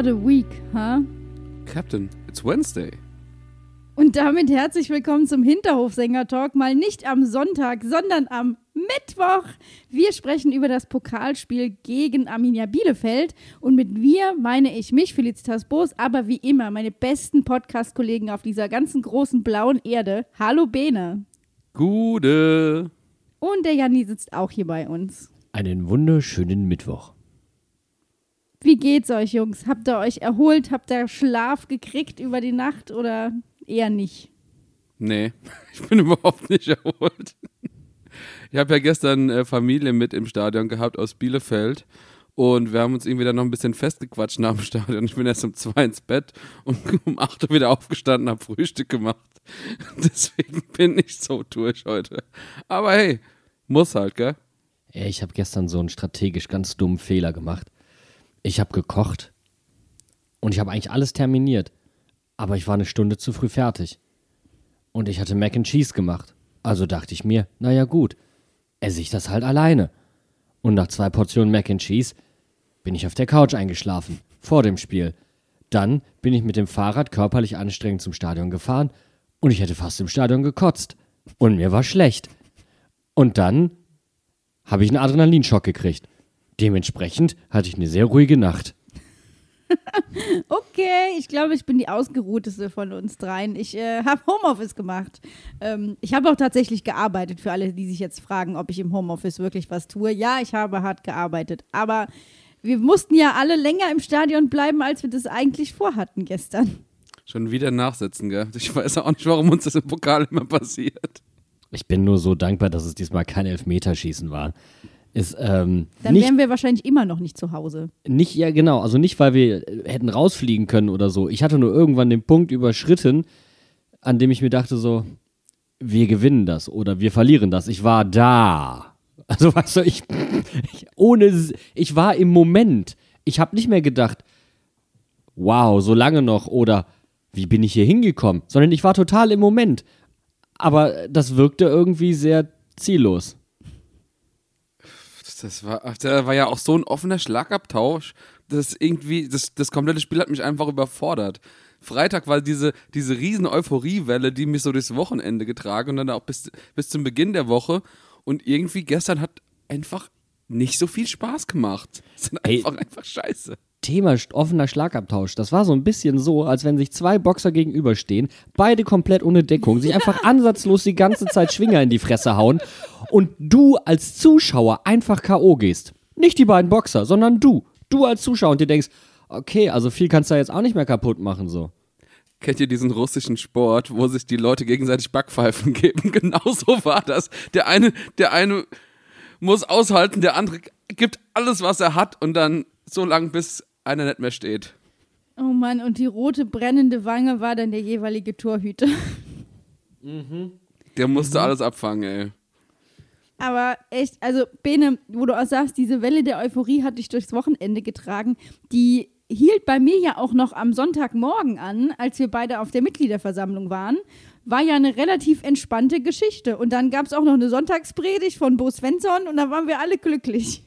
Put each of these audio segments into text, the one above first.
What a week, huh? Captain, it's Wednesday. Und damit herzlich willkommen zum Hinterhofsänger-Talk. Mal nicht am Sonntag, sondern am Mittwoch. Wir sprechen über das Pokalspiel gegen Arminia Bielefeld. Und mit wir meine ich mich, Felicitas Boos, aber wie immer meine besten Podcast-Kollegen auf dieser ganzen großen blauen Erde. Hallo Bene. Gute. Und der Janni sitzt auch hier bei uns. Einen wunderschönen Mittwoch. Wie geht's euch, Jungs? Habt ihr euch erholt? Habt ihr Schlaf gekriegt über die Nacht oder eher nicht? Nee, ich bin überhaupt nicht erholt. Ich habe ja gestern äh, Familie mit im Stadion gehabt aus Bielefeld und wir haben uns irgendwie dann noch ein bisschen festgequatscht nach dem Stadion. Ich bin erst um zwei ins Bett und um acht Uhr wieder aufgestanden, habe Frühstück gemacht. Deswegen bin ich so durch heute. Aber hey, muss halt, gell? Ja, ich habe gestern so einen strategisch ganz dummen Fehler gemacht. Ich habe gekocht und ich habe eigentlich alles terminiert, aber ich war eine Stunde zu früh fertig. Und ich hatte Mac and Cheese gemacht. Also dachte ich mir, naja gut, esse ich das halt alleine. Und nach zwei Portionen Mac and Cheese bin ich auf der Couch eingeschlafen, vor dem Spiel. Dann bin ich mit dem Fahrrad körperlich anstrengend zum Stadion gefahren und ich hätte fast im Stadion gekotzt. Und mir war schlecht. Und dann habe ich einen Adrenalinschock gekriegt. Dementsprechend hatte ich eine sehr ruhige Nacht. Okay, ich glaube, ich bin die ausgeruhteste von uns dreien. Ich äh, habe Homeoffice gemacht. Ähm, ich habe auch tatsächlich gearbeitet, für alle, die sich jetzt fragen, ob ich im Homeoffice wirklich was tue. Ja, ich habe hart gearbeitet. Aber wir mussten ja alle länger im Stadion bleiben, als wir das eigentlich vorhatten gestern. Schon wieder nachsitzen, gell? Ich weiß auch nicht, warum uns das im Pokal immer passiert. Ich bin nur so dankbar, dass es diesmal kein Elfmeterschießen war. Ist, ähm, Dann nicht, wären wir wahrscheinlich immer noch nicht zu Hause. nicht, ja genau, also nicht, weil wir hätten rausfliegen können oder so. Ich hatte nur irgendwann den Punkt überschritten, an dem ich mir dachte so, wir gewinnen das oder wir verlieren das. Ich war da. Also weißt du, ich, ich ohne, ich war im Moment. Ich habe nicht mehr gedacht, wow, so lange noch oder wie bin ich hier hingekommen, sondern ich war total im Moment. Aber das wirkte irgendwie sehr ziellos. Das war, da war ja auch so ein offener Schlagabtausch. Das irgendwie, das, das komplette Spiel hat mich einfach überfordert. Freitag war diese, diese riesen Euphoriewelle, die mich so durchs Wochenende getragen und dann auch bis, bis zum Beginn der Woche. Und irgendwie gestern hat einfach nicht so viel Spaß gemacht. Das ist einfach, einfach scheiße. Thema offener Schlagabtausch. Das war so ein bisschen so, als wenn sich zwei Boxer gegenüberstehen, beide komplett ohne Deckung, sich einfach ansatzlos die ganze Zeit Schwinger in die Fresse hauen und du als Zuschauer einfach K.O. gehst. Nicht die beiden Boxer, sondern du. Du als Zuschauer und dir denkst, okay, also viel kannst du da jetzt auch nicht mehr kaputt machen, so. Kennt ihr diesen russischen Sport, wo sich die Leute gegenseitig Backpfeifen geben? Genauso war das. Der eine, der eine muss aushalten, der andere gibt alles, was er hat und dann so lang, bis einer nicht mehr steht. Oh Mann, und die rote brennende Wange war dann der jeweilige Torhüter. Der musste alles abfangen, ey. Aber echt, also Bene, wo du auch sagst, diese Welle der Euphorie hat dich durchs Wochenende getragen, die hielt bei mir ja auch noch am Sonntagmorgen an, als wir beide auf der Mitgliederversammlung waren. War ja eine relativ entspannte Geschichte. Und dann gab es auch noch eine Sonntagspredigt von Bo Svensson und da waren wir alle glücklich.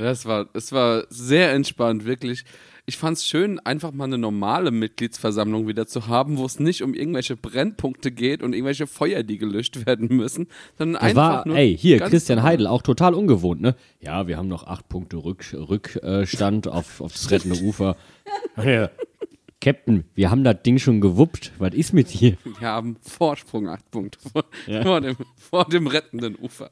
Das war, es war sehr entspannt, wirklich. Ich fand es schön, einfach mal eine normale Mitgliedsversammlung wieder zu haben, wo es nicht um irgendwelche Brennpunkte geht und irgendwelche Feuer, die gelöscht werden müssen, sondern Das einfach war, nur. ey, hier, Christian normal. Heidel, auch total ungewohnt, ne? Ja, wir haben noch acht Punkte Rück, Rückstand auf, auf das rettende Ufer. Ja. Captain, wir haben das Ding schon gewuppt. Was ist mit dir? Wir haben Vorsprung, acht Punkte vor, vor, dem, vor dem rettenden Ufer.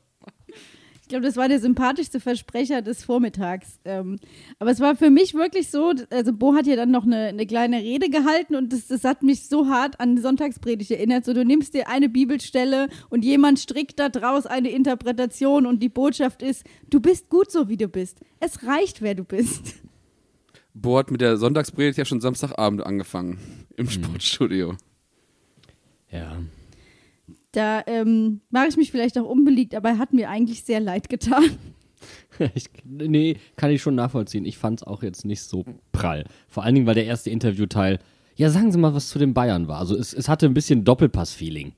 Ich glaube, das war der sympathischste Versprecher des Vormittags. Ähm, aber es war für mich wirklich so, also Bo hat ja dann noch eine, eine kleine Rede gehalten und das, das hat mich so hart an die Sonntagspredigt erinnert. So, du nimmst dir eine Bibelstelle und jemand strickt daraus eine Interpretation und die Botschaft ist, du bist gut so, wie du bist. Es reicht, wer du bist. Bo hat mit der Sonntagspredigt ja schon Samstagabend angefangen im Sportstudio. Ja. Da ähm, mache ich mich vielleicht auch unbeliegt, aber er hat mir eigentlich sehr leid getan. Ich, nee, kann ich schon nachvollziehen. Ich fand es auch jetzt nicht so prall. Vor allen Dingen, weil der erste Interviewteil, ja, sagen Sie mal, was zu den Bayern war. Also es, es hatte ein bisschen Doppelpass-Feeling.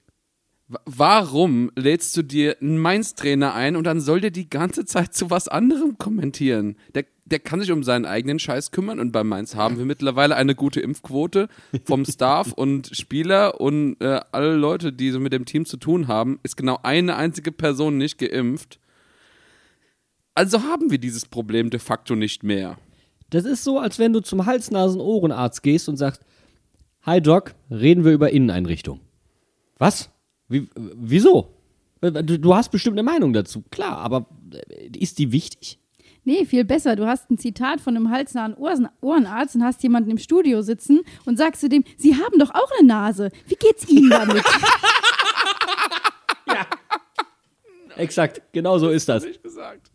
Wa- Warum lädst du dir einen Mainz-Trainer ein und dann soll der die ganze Zeit zu was anderem kommentieren? Der, der kann sich um seinen eigenen Scheiß kümmern und bei Mainz haben wir mittlerweile eine gute Impfquote vom Staff und Spieler und äh, alle Leute, die so mit dem Team zu tun haben, ist genau eine einzige Person nicht geimpft. Also haben wir dieses Problem de facto nicht mehr. Das ist so, als wenn du zum Hals-Nasen-Ohrenarzt gehst und sagst, Hi Doc, reden wir über Inneneinrichtung. Was? Wie, wieso? Du, du hast bestimmt eine Meinung dazu. Klar, aber äh, ist die wichtig? Nee, viel besser. Du hast ein Zitat von einem halsnahen Ohren Ohrenarzt und hast jemanden im Studio sitzen und sagst zu dem, Sie haben doch auch eine Nase. Wie geht's Ihnen damit? Exakt, genau so ist das. Nicht gesagt.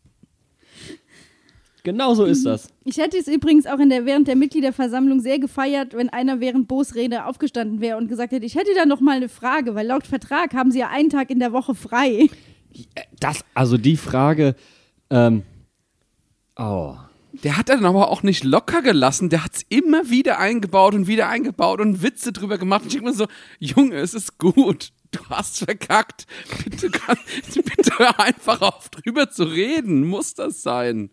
Genau so ist das. Ich hätte es übrigens auch in der, während der Mitgliederversammlung sehr gefeiert, wenn einer während Bo's Rede aufgestanden wäre und gesagt hätte, ich hätte da noch mal eine Frage, weil laut Vertrag haben sie ja einen Tag in der Woche frei. Das, also die Frage, ähm, oh. Der hat dann aber auch nicht locker gelassen. Der hat es immer wieder eingebaut und wieder eingebaut und Witze drüber gemacht. Und ich denke mir so, Junge, es ist gut. Du hast verkackt. Bitte, kann, bitte einfach auf, drüber zu reden. Muss das sein?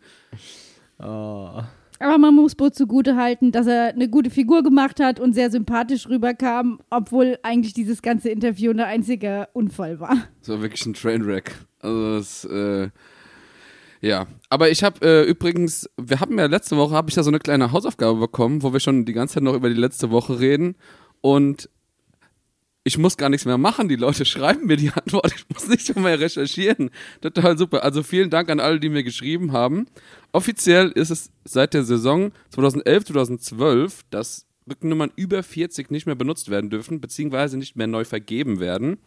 Aber man muss Bo zugute halten, dass er eine gute Figur gemacht hat und sehr sympathisch rüberkam, obwohl eigentlich dieses ganze Interview ein einziger Unfall war. Das war wirklich ein Trainwreck. Also das, äh, ja. Aber ich habe äh, übrigens, wir haben ja letzte Woche, habe ich ja so eine kleine Hausaufgabe bekommen, wo wir schon die ganze Zeit noch über die letzte Woche reden. Und ich muss gar nichts mehr machen. Die Leute schreiben mir die Antwort. Ich muss nicht mehr recherchieren. Total super. Also vielen Dank an alle, die mir geschrieben haben. Offiziell ist es seit der Saison 2011, 2012, dass Rückennummern über 40 nicht mehr benutzt werden dürfen, beziehungsweise nicht mehr neu vergeben werden.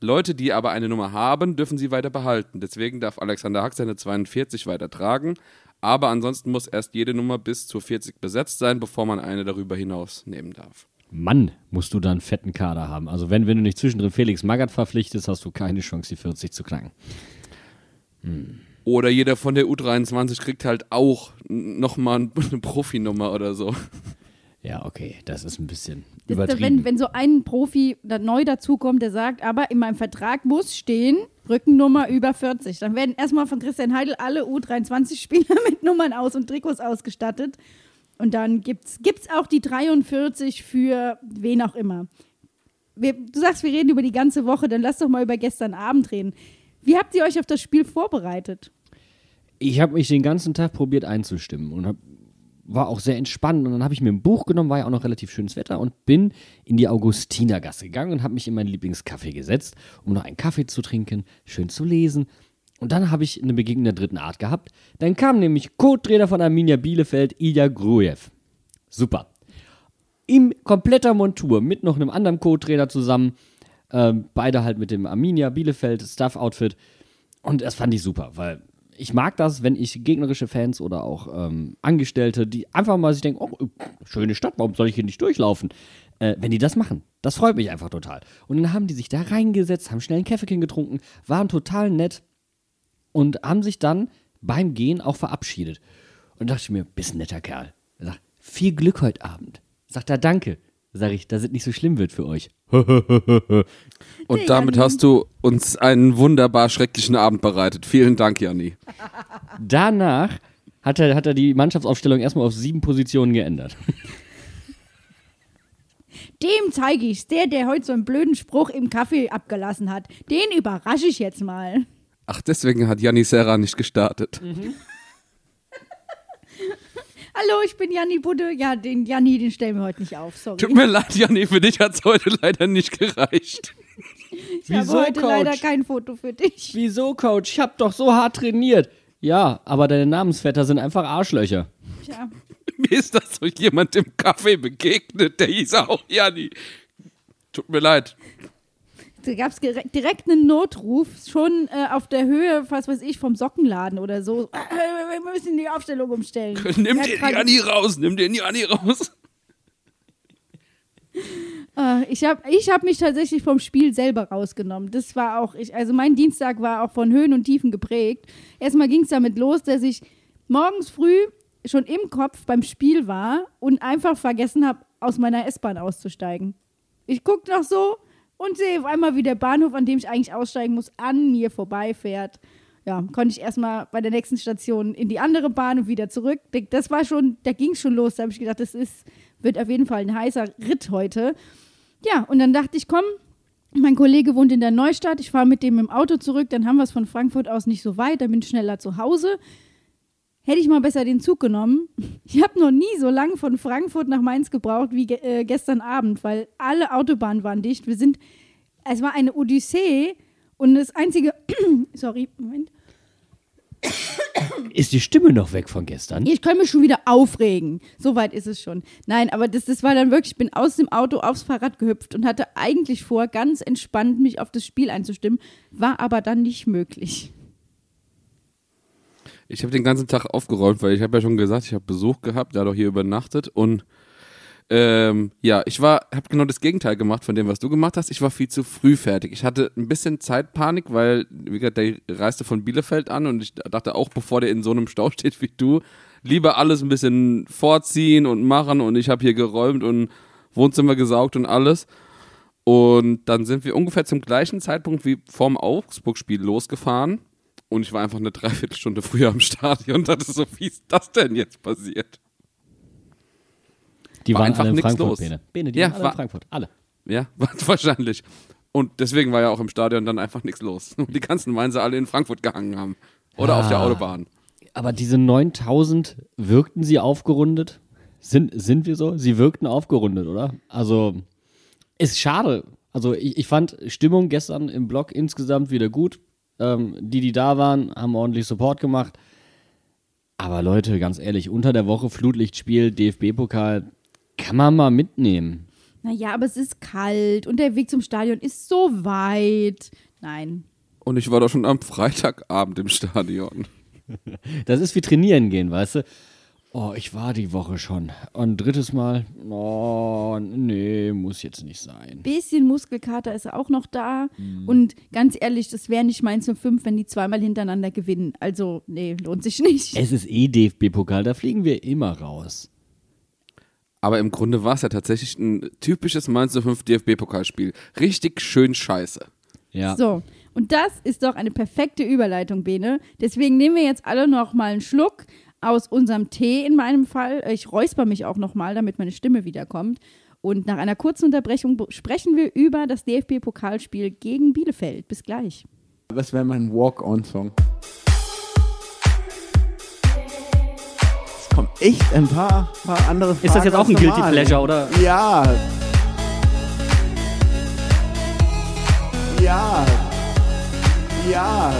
Leute, die aber eine Nummer haben, dürfen sie weiter behalten. Deswegen darf Alexander Hack seine 42 weiter tragen. Aber ansonsten muss erst jede Nummer bis zu 40 besetzt sein, bevor man eine darüber hinaus nehmen darf. Mann, musst du da einen fetten Kader haben. Also wenn, wenn du nicht zwischendrin Felix Magath verpflichtest, hast du keine Chance, die 40 zu knacken. Oder jeder von der U23 kriegt halt auch nochmal eine Profinummer oder so. Ja, okay, das ist ein bisschen übertrieben. wenn, wenn so ein Profi da neu dazukommt, der sagt, aber in meinem Vertrag muss stehen, Rückennummer über 40. Dann werden erstmal von Christian Heidel alle U23-Spieler mit Nummern aus und Trikots ausgestattet. Und dann gibt es auch die 43 für wen auch immer. Wir, du sagst, wir reden über die ganze Woche, dann lass doch mal über gestern Abend reden. Wie habt ihr euch auf das Spiel vorbereitet? ich habe mich den ganzen Tag probiert einzustimmen und hab, war auch sehr entspannt. Und dann habe ich mir ein Buch genommen, war ja auch noch relativ schönes Wetter und bin in die Augustinergasse gegangen und habe mich in meinen Lieblingscafé gesetzt, um noch einen Kaffee zu trinken, schön zu lesen. Und dann habe ich eine Begegnung der dritten Art gehabt. Dann kam nämlich Co-Trainer von Arminia Bielefeld, Ilya Grujew. Super. In kompletter Montur mit noch einem anderen Co-Trainer zusammen. Ähm, beide halt mit dem Arminia Bielefeld Staff-Outfit. Und das fand ich super, weil ich mag das, wenn ich gegnerische Fans oder auch ähm, Angestellte, die einfach mal sich denken, oh, schöne Stadt, warum soll ich hier nicht durchlaufen? Äh, wenn die das machen. Das freut mich einfach total. Und dann haben die sich da reingesetzt, haben schnell ein Käffchen getrunken, waren total nett und haben sich dann beim Gehen auch verabschiedet. Und dachte ich mir, bist ein netter Kerl. Er sagt, viel Glück heute Abend. Sagt er, danke. Sag ich, dass es nicht so schlimm wird für euch. Und damit hast du uns einen wunderbar schrecklichen Abend bereitet. Vielen Dank, Janni. Danach hat er, hat er die Mannschaftsaufstellung erstmal auf sieben Positionen geändert. Dem zeige ich's. Der, der heute so einen blöden Spruch im Kaffee abgelassen hat, den überrasche ich jetzt mal. Ach, deswegen hat Janni Serra nicht gestartet. Hallo, ich bin Janni Budde. Ja, den Janni, den stellen wir heute nicht auf, sorry. Tut mir leid, Janni, für dich hat es heute leider nicht gereicht. Ich habe Wieso, heute leider Coach? kein Foto für dich. Wieso, Coach? Ich hab doch so hart trainiert. Ja, aber deine Namensvetter sind einfach Arschlöcher. Tja. Mir ist das so jemand im Café begegnet, der hieß auch Jani. Tut mir leid. Da gab es direkt einen Notruf, schon äh, auf der Höhe, was weiß ich, vom Sockenladen oder so. Äh, wir müssen die Aufstellung umstellen. Nimm dir die Jani raus, nimm dir die Jani raus. Äh, ich habe ich hab mich tatsächlich vom Spiel selber rausgenommen. Das war auch, ich, also mein Dienstag war auch von Höhen und Tiefen geprägt. Erstmal ging es damit los, dass ich morgens früh schon im Kopf beim Spiel war und einfach vergessen habe, aus meiner S-Bahn auszusteigen. Ich gucke noch so und sehe auf einmal, wie der Bahnhof, an dem ich eigentlich aussteigen muss, an mir vorbeifährt. Ja, konnte ich erstmal bei der nächsten Station in die andere Bahn und wieder zurück. Das war schon, da ging es schon los. Da habe ich gedacht, das ist, wird auf jeden Fall ein heißer Ritt heute. Ja, und dann dachte ich, komm, mein Kollege wohnt in der Neustadt, ich fahre mit dem im Auto zurück, dann haben wir es von Frankfurt aus nicht so weit, dann bin ich schneller zu Hause. Hätte ich mal besser den Zug genommen. Ich habe noch nie so lange von Frankfurt nach Mainz gebraucht wie ge äh, gestern Abend, weil alle Autobahnen waren dicht. Wir sind, es war eine Odyssee und das einzige, sorry, Moment, Ist die Stimme noch weg von gestern? ich kann mich schon wieder aufregen. So weit ist es schon. Nein, aber das, das war dann wirklich, ich bin aus dem Auto aufs Fahrrad gehüpft und hatte eigentlich vor, ganz entspannt mich auf das Spiel einzustimmen, war aber dann nicht möglich. Ich habe den ganzen Tag aufgeräumt, weil ich habe ja schon gesagt, ich habe Besuch gehabt, hat auch hier übernachtet und ähm, ja, ich war, habe genau das Gegenteil gemacht von dem, was du gemacht hast. Ich war viel zu früh fertig. Ich hatte ein bisschen Zeitpanik, weil, wie gesagt, der reiste von Bielefeld an und ich dachte auch, bevor der in so einem Stau steht wie du, lieber alles ein bisschen vorziehen und machen und ich habe hier geräumt und Wohnzimmer gesaugt und alles. Und dann sind wir ungefähr zum gleichen Zeitpunkt wie vorm Augsburg-Spiel losgefahren. Und ich war einfach eine Dreiviertelstunde früher am Stadion und dachte so, wie ist das denn jetzt passiert? Die War waren einfach Frankfurt, los. Bene. Bene, die Ja, waren alle war- in Frankfurt. Alle. Ja, wahrscheinlich. Und deswegen war ja auch im Stadion dann einfach nichts los. Die ganzen Mainzer alle in Frankfurt gehangen haben. Oder auf der Ah. Autobahn. Aber diese 9000, wirkten sie aufgerundet? Sind, sind wir so? Sie wirkten aufgerundet, oder? Also, ist schade. Also, ich, ich fand Stimmung gestern im Blog insgesamt wieder gut. Ähm, die, die da waren, haben ordentlich Support gemacht. Aber Leute, ganz ehrlich, unter der Woche Flutlichtspiel, DFB-Pokal, kann man mal mitnehmen. Naja, aber es ist kalt und der Weg zum Stadion ist so weit. Nein. Und ich war doch schon am Freitagabend im Stadion. Das ist wie trainieren gehen, weißt du? Oh, ich war die Woche schon. Und drittes Mal, oh, nee, muss jetzt nicht sein. Bisschen Muskelkater ist auch noch da. Mhm. Und ganz ehrlich, das wäre nicht Mainz 05, wenn die zweimal hintereinander gewinnen. Also, nee, lohnt sich nicht. Es ist eh DFB-Pokal, da fliegen wir immer raus. Aber im Grunde war es ja tatsächlich ein typisches Mainz 05 DFB-Pokalspiel. Richtig schön scheiße. Ja. So, und das ist doch eine perfekte Überleitung, Bene. Deswegen nehmen wir jetzt alle noch mal einen Schluck aus unserem Tee in meinem Fall. Ich räusper mich auch noch mal, damit meine Stimme wiederkommt. Und nach einer kurzen Unterbrechung sprechen wir über das DFB-Pokalspiel gegen Bielefeld. Bis gleich. Was wäre mein Walk-on-Song? Es kommen echt ein paar, paar andere Fragen. Ist das jetzt auch ein Guilty. Pleasure, oder? Ja. Ja. Ja.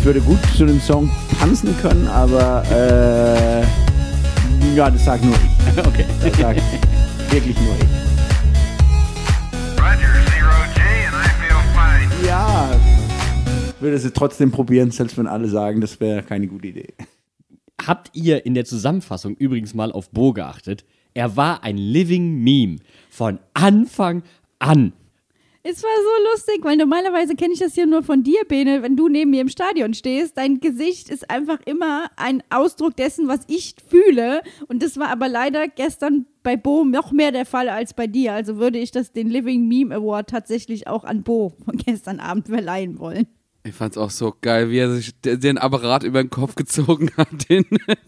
Ich würde gut zu dem Song tanzen können, aber äh, ja, das sagt nur ich. Okay. Das sagt wirklich nur ich. Roger, zero G, and I feel fine. Ja. Ich würde es trotzdem probieren, selbst wenn alle sagen, das wäre keine gute Idee. Habt ihr in der Zusammenfassung übrigens mal auf Bo geachtet? Er war ein Living Meme von Anfang an. Es war so lustig, weil normalerweise kenne ich das hier nur von dir, Bene, wenn du neben mir im Stadion stehst. Dein Gesicht ist einfach immer ein Ausdruck dessen, was ich fühle. Und das war aber leider gestern bei Bo noch mehr der Fall als bei dir. Also würde ich das den Living Meme Award tatsächlich auch an Bo von gestern Abend verleihen wollen. Ich fand's auch so geil, wie er sich de- den Apparat über den Kopf gezogen hat. Den Hab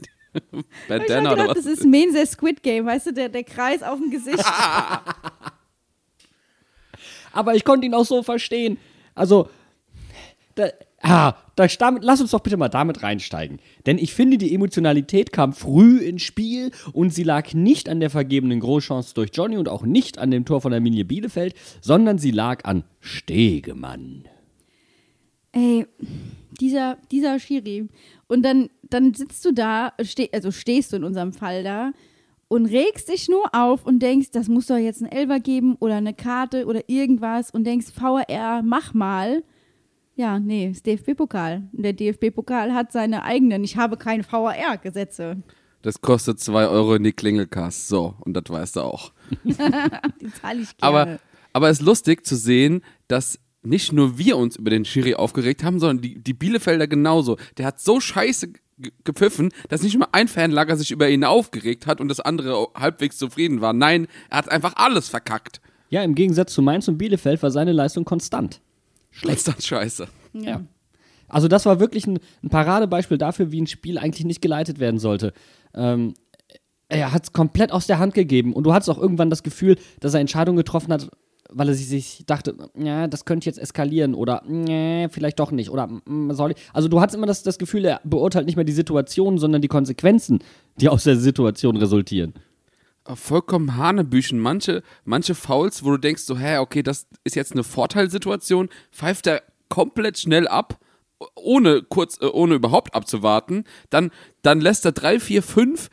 ich hab Bandana gedacht, das ist Mense Squid Game, weißt du, der, der Kreis auf dem Gesicht. Aber ich konnte ihn auch so verstehen. Also, da, ah, da, damit, lass uns doch bitte mal damit reinsteigen. Denn ich finde, die Emotionalität kam früh ins Spiel und sie lag nicht an der vergebenen Großchance durch Johnny und auch nicht an dem Tor von Arminia Bielefeld, sondern sie lag an Stegemann. Ey, dieser, dieser Schiri. Und dann, dann sitzt du da, steh, also stehst du in unserem Fall da und regst dich nur auf und denkst, das muss doch jetzt ein Elfer geben oder eine Karte oder irgendwas und denkst, VAR, mach mal. Ja, nee, ist DFB-Pokal. Der DFB-Pokal hat seine eigenen, ich habe keine VAR-Gesetze. Das kostet 2 Euro in die Klingelkasse. So, und das weißt du auch. Die zahle ich gerne. Aber, aber es ist lustig zu sehen, dass nicht nur wir uns über den Schiri aufgeregt haben, sondern die, die Bielefelder genauso. Der hat so scheiße gepfiffen, dass nicht mal ein Fanlager sich über ihn aufgeregt hat und das andere halbwegs zufrieden war. Nein, er hat einfach alles verkackt. Ja, im Gegensatz zu Mainz und Bielefeld war seine Leistung konstant. Schlecht dann scheiße. ja. Also das war wirklich ein, ein Paradebeispiel dafür, wie ein Spiel eigentlich nicht geleitet werden sollte. Ähm, er hat es komplett aus der Hand gegeben und du hattest auch irgendwann das Gefühl, dass er Entscheidungen getroffen hat, weil er sich, dachte, ja, das könnte jetzt eskalieren oder nee, vielleicht doch nicht oder mm, soll ich. Also du hattest immer das, das Gefühl, er beurteilt nicht mehr die Situation, sondern die Konsequenzen, die aus der Situation resultieren. vollkommen Hanebüchen. Manche, manche Fouls, wo du denkst so, hä, okay, das ist jetzt eine Vorteilsituation, pfeift er komplett schnell ab, ohne kurz, äh, ohne überhaupt abzuwarten. Dann, dann lässt er drei, vier, fünf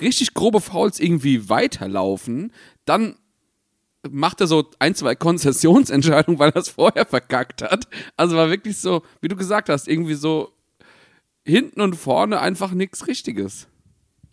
richtig grobe Fouls irgendwie weiterlaufen. Dann macht er so ein, zwei Konzessionsentscheidungen, weil er es vorher verkackt hat. Also war wirklich so, wie du gesagt hast, irgendwie so hinten und vorne einfach nichts Richtiges.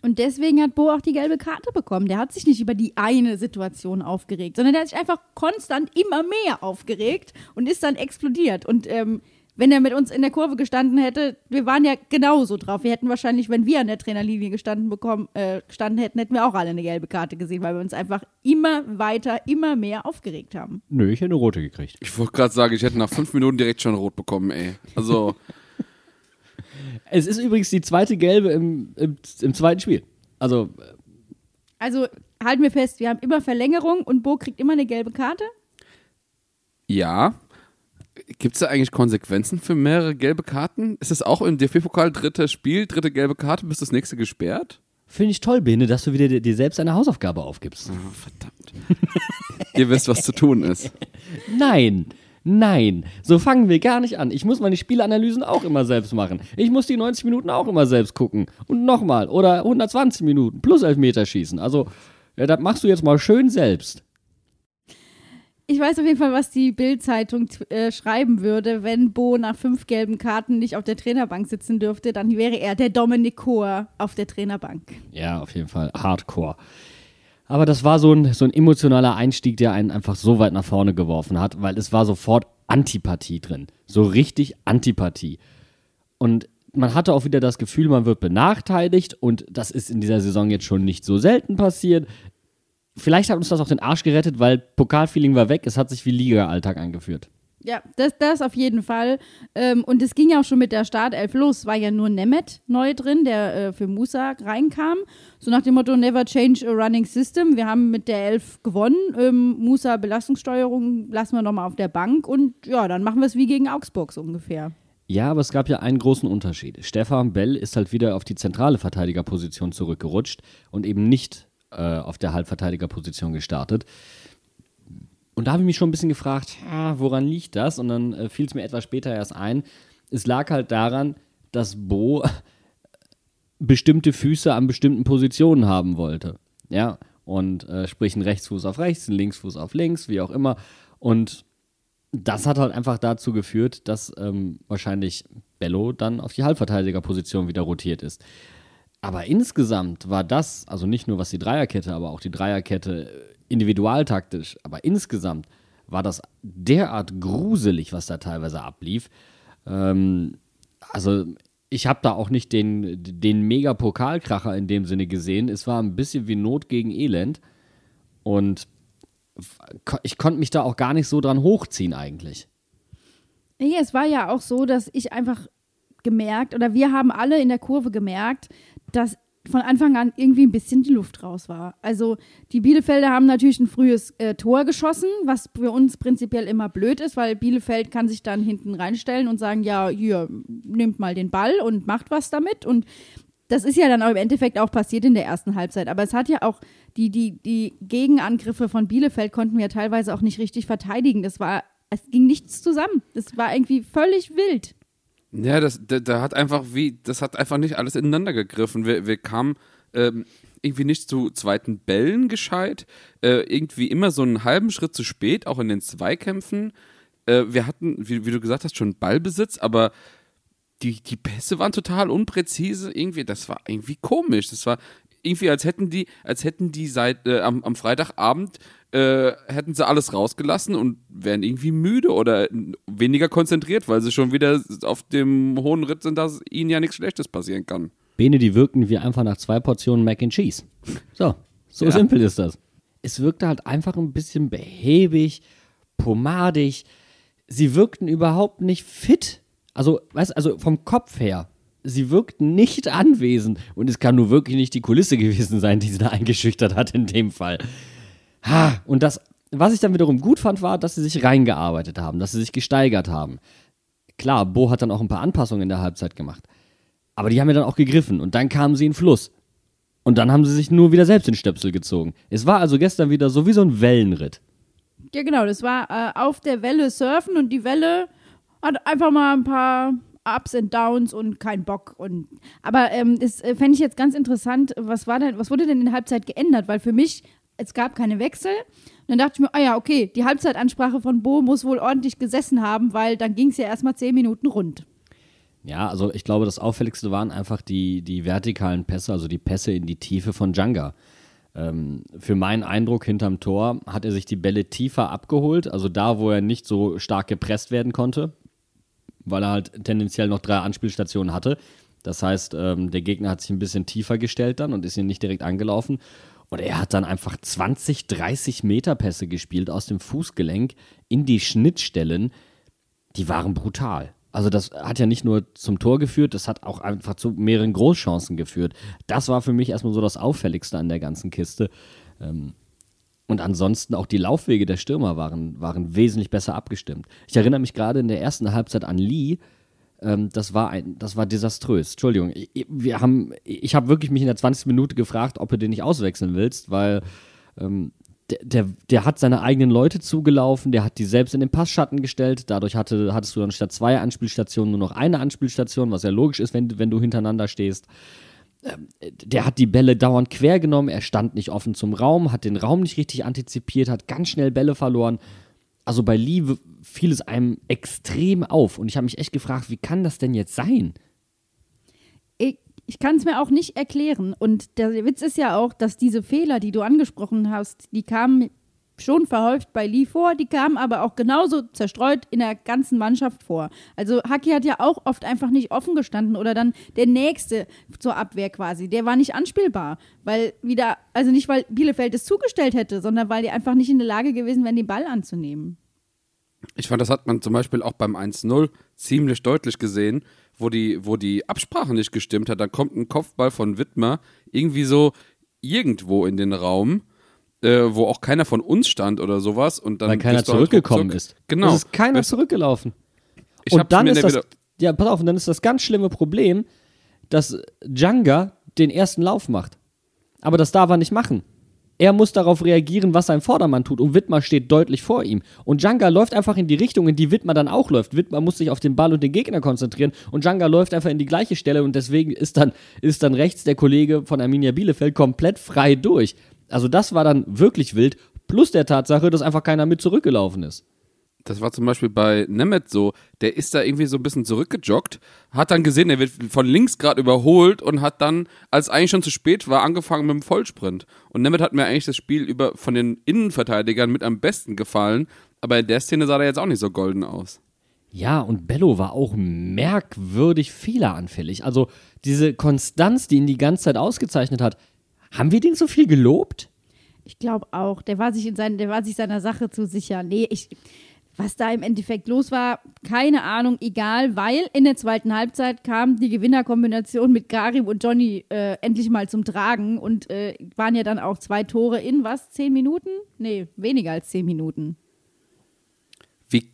Und deswegen hat Bo auch die gelbe Karte bekommen. Der hat sich nicht über die eine Situation aufgeregt, sondern der hat sich einfach konstant immer mehr aufgeregt und ist dann explodiert. Und ähm, wenn er mit uns in der Kurve gestanden hätte, wir waren ja genauso drauf. Wir hätten wahrscheinlich, wenn wir an der Trainerlinie gestanden, bekommen, äh, gestanden hätten, hätten wir auch alle eine gelbe Karte gesehen, weil wir uns einfach immer weiter, immer mehr aufgeregt haben. Nö, ich hätte eine rote gekriegt. Ich wollte gerade sagen, ich hätte nach fünf Minuten direkt schon rot bekommen, ey. Also, Es ist übrigens die zweite gelbe im, im, im zweiten Spiel. Also Also halten wir fest, wir haben immer Verlängerung und Bo kriegt immer eine gelbe Karte. ja. Gibt es da eigentlich Konsequenzen für mehrere gelbe Karten? Ist es auch im DFB-Pokal drittes Spiel, dritte gelbe Karte, bis das nächste gesperrt? Finde ich toll, Bene, dass du wieder dir, dir selbst eine Hausaufgabe aufgibst. Oh, verdammt. Ihr wisst, was zu tun ist. Nein, nein, so fangen wir gar nicht an. Ich muss meine Spielanalysen auch immer selbst machen. Ich muss die 90 Minuten auch immer selbst gucken. Und nochmal, oder 120 Minuten plus Elfmeter schießen. Also, ja, das machst du jetzt mal schön selbst. Ich weiß auf jeden Fall, was die Bild-Zeitung äh, schreiben würde, wenn Bo nach fünf gelben Karten nicht auf der Trainerbank sitzen dürfte, dann wäre er der Dominik Kohr auf der Trainerbank. Ja, auf jeden Fall hardcore. Aber das war so ein, so ein emotionaler Einstieg, der einen einfach so weit nach vorne geworfen hat, weil es war sofort Antipathie drin. So richtig Antipathie. Und man hatte auch wieder das Gefühl, man wird benachteiligt und das ist in dieser Saison jetzt schon nicht so selten passiert. Vielleicht hat uns das auch den Arsch gerettet, weil Pokalfeeling war weg, es hat sich wie Liga-Alltag angeführt. Ja, das, das auf jeden Fall. Ähm, und es ging ja auch schon mit der Startelf los. War ja nur Nemeth neu drin, der äh, für Musa reinkam. So nach dem Motto Never change a running system. Wir haben mit der Elf gewonnen. Ähm, Musa Belastungssteuerung lassen wir nochmal auf der Bank. Und ja, dann machen wir es wie gegen Augsburg so ungefähr. Ja, aber es gab ja einen großen Unterschied. Stefan Bell ist halt wieder auf die zentrale Verteidigerposition zurückgerutscht und eben nicht äh, auf der Halbverteidigerposition gestartet. Und da habe ich mich schon ein bisschen gefragt, ah, woran liegt das? Und dann äh, fiel es mir etwas später erst ein. Es lag halt daran, dass Bo bestimmte Füße an bestimmten Positionen haben wollte. Ja, und äh, sprich einen Rechtsfuß auf rechts, einen Linksfuß auf links, wie auch immer. Und das hat halt einfach dazu geführt, dass ähm, wahrscheinlich Bello dann auf die Halbverteidigerposition wieder rotiert ist. Aber insgesamt war das, also nicht nur was die Dreierkette, aber auch die Dreierkette äh, individualtaktisch, aber insgesamt war das derart gruselig, was da teilweise ablief. Ähm, also ich habe da auch nicht den, den Mega-Pokalkracher in dem Sinne gesehen. Es war ein bisschen wie Not gegen Elend. Und ich konnte mich da auch gar nicht so dran hochziehen eigentlich. Nee, es war ja auch so, dass ich einfach gemerkt, oder wir haben alle in der Kurve gemerkt, dass von Anfang an irgendwie ein bisschen die Luft raus war. Also die Bielefelder haben natürlich ein frühes äh, Tor geschossen, was für uns prinzipiell immer blöd ist, weil Bielefeld kann sich dann hinten reinstellen und sagen, ja, hier, nehmt mal den Ball und macht was damit. Und das ist ja dann auch im Endeffekt auch passiert in der ersten Halbzeit. Aber es hat ja auch, die, die, die Gegenangriffe von Bielefeld konnten wir teilweise auch nicht richtig verteidigen. Das war, es ging nichts zusammen. Das war irgendwie völlig wild. Ja, das, da, da hat einfach wie, das hat einfach nicht alles ineinander gegriffen. Wir, wir kamen ähm, irgendwie nicht zu zweiten Bällen gescheit, äh, irgendwie immer so einen halben Schritt zu spät, auch in den Zweikämpfen. Äh, wir hatten, wie, wie du gesagt hast, schon Ballbesitz, aber die, die Pässe waren total unpräzise. Irgendwie, das war irgendwie komisch. Das war irgendwie, als hätten die, als hätten die seit äh, am, am Freitagabend äh, hätten sie alles rausgelassen und wären irgendwie müde oder weniger konzentriert, weil sie schon wieder auf dem hohen Ritt sind, dass ihnen ja nichts Schlechtes passieren kann. Bene, die wirkten wie einfach nach zwei Portionen Mac and Cheese. So, so Ja. simpel ist das. Es wirkte halt einfach ein bisschen behäbig, pomadig. Sie wirkten überhaupt nicht fit. Also, weißt also vom Kopf her. Sie wirkten nicht anwesend. Und es kann nur wirklich nicht die Kulisse gewesen sein, die sie da eingeschüchtert hat in dem Fall. Ha, und das, was ich dann wiederum gut fand, war, dass sie sich reingearbeitet haben, dass sie sich gesteigert haben. Klar, Bo hat dann auch ein paar Anpassungen in der Halbzeit gemacht. Aber die haben ja dann auch gegriffen und dann kamen sie in Fluss. Und dann haben sie sich nur wieder selbst den Stöpsel gezogen. Es war also gestern wieder so wie so ein Wellenritt. Ja, genau, das war äh, auf der Welle surfen und die Welle hat einfach mal ein paar Ups und Downs und kein Bock. Und, aber ähm, das äh, fände ich jetzt ganz interessant. Was, war denn, was wurde denn in der Halbzeit geändert? Weil für mich, es gab keine Wechsel. Und dann dachte ich mir, ah ja, okay, die Halbzeitansprache von Bo muss wohl ordentlich gesessen haben, weil dann ging es ja erstmal zehn Minuten rund. Ja, also ich glaube, das Auffälligste waren einfach die, die vertikalen Pässe, also die Pässe in die Tiefe von Djanga. Ähm, für meinen Eindruck hinterm Tor hat er sich die Bälle tiefer abgeholt, also da, wo er nicht so stark gepresst werden konnte, weil er halt tendenziell noch drei Anspielstationen hatte. Das heißt, ähm, der Gegner hat sich ein bisschen tiefer gestellt dann und ist ihn nicht direkt angelaufen. Und er hat dann einfach 20, 30 Meter Pässe gespielt aus dem Fußgelenk in die Schnittstellen. Die waren brutal. Also das hat ja nicht nur zum Tor geführt, das hat auch einfach zu mehreren Großchancen geführt. Das war für mich erstmal so das Auffälligste an der ganzen Kiste. Ähm, Und ansonsten auch die Laufwege der Stürmer waren, waren wesentlich besser abgestimmt. Ich erinnere mich gerade in der ersten Halbzeit an Lee. Ähm, das, war ein, das war desaströs. Entschuldigung. Ich- Wir haben, ich habe wirklich mich in der 20. Minute gefragt, ob du den nicht auswechseln willst, weil ähm, der, der, der hat seine eigenen Leute zugelaufen, der hat die selbst in den Passschatten gestellt. Dadurch hatte, hattest du dann statt zwei Anspielstationen nur noch eine Anspielstation, was ja logisch ist, wenn, wenn du hintereinander stehst der hat die Bälle dauernd quer genommen, er stand nicht offen zum Raum, hat den Raum nicht richtig antizipiert, hat ganz schnell Bälle verloren. Also bei Lee fiel es einem extrem auf und ich habe mich echt gefragt, wie kann das denn jetzt sein? ich, ich kann es mir auch nicht erklären. Und der Witz ist ja auch, dass diese Fehler, die du angesprochen hast, die kamen schon verhäuft bei Lee vor, die kamen aber auch genauso zerstreut in der ganzen Mannschaft vor. Also Haki hat ja auch oft einfach nicht offen gestanden oder dann der Nächste zur Abwehr quasi, der war nicht anspielbar, weil wieder, also nicht weil Bielefeld es zugestellt hätte, sondern weil die einfach nicht in der Lage gewesen wären, den Ball anzunehmen. Ich fand, das hat man zum Beispiel auch beim 1-0 ziemlich deutlich gesehen, wo die, wo die Absprache nicht gestimmt hat. Da kommt ein Kopfball von Wittmer irgendwie so irgendwo in den Raum, äh, wo auch keiner von uns stand oder sowas. Und dann Weil keiner halt zurückgekommen ist. Genau. Es ist keiner zurückgelaufen. Ich und dann ist das, ja, pass auf, und dann ist das ganz schlimme Problem, dass Djanga den ersten Lauf macht. Aber das darf er nicht machen. Er muss darauf reagieren, was sein Vordermann tut. Und Wittmer steht deutlich vor ihm. Und Djanga läuft einfach in die Richtung, in die Wittmer dann auch läuft. Wittmer muss sich auf den Ball und den Gegner konzentrieren. Und Djanga läuft einfach in die gleiche Stelle. Und deswegen ist dann, ist dann rechts der Kollege von Arminia Bielefeld komplett frei durch. Also das war dann wirklich wild. Plus der Tatsache, dass einfach keiner mit zurückgelaufen ist. Das war zum Beispiel bei Nemeth so. Der ist da irgendwie so ein bisschen zurückgejoggt, hat dann gesehen, er wird von links gerade überholt und hat dann, als eigentlich schon zu spät war, angefangen mit dem Vollsprint. Und Nemeth hat mir eigentlich das Spiel über von den Innenverteidigern mit am besten gefallen, aber in der Szene sah er jetzt auch nicht so golden aus. Ja, und Bello war auch merkwürdig fehleranfällig. Also diese Konstanz, die ihn die ganze Zeit ausgezeichnet hat, haben wir den so viel gelobt? Ich glaube auch. Der war sich in seinen, der war sich seiner Sache zu sicher. Nee, ich. Was da im Endeffekt los war, keine Ahnung, egal, weil in der zweiten Halbzeit kam die Gewinnerkombination mit Karim und Johnny äh, endlich mal zum Tragen und äh, waren ja dann auch zwei Tore in was? Zehn Minuten? Nee, weniger als zehn Minuten. Wie,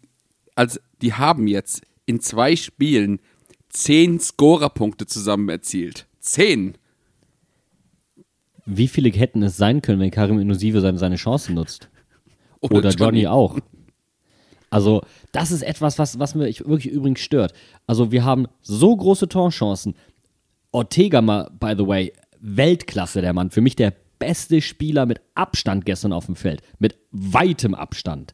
also, die haben jetzt in zwei Spielen zehn Scorerpunkte zusammen erzielt. Zehn. Wie viele hätten es sein können, wenn Karim Inusive seine, seine Chancen nutzt? Oder Johnny auch. Also, das ist etwas, was, was mich wirklich übrigens stört. Also, wir haben so große Torchancen. Ortega mal, by the way, Weltklasse, der Mann. Für mich der beste Spieler mit Abstand gestern auf dem Feld. Mit weitem Abstand.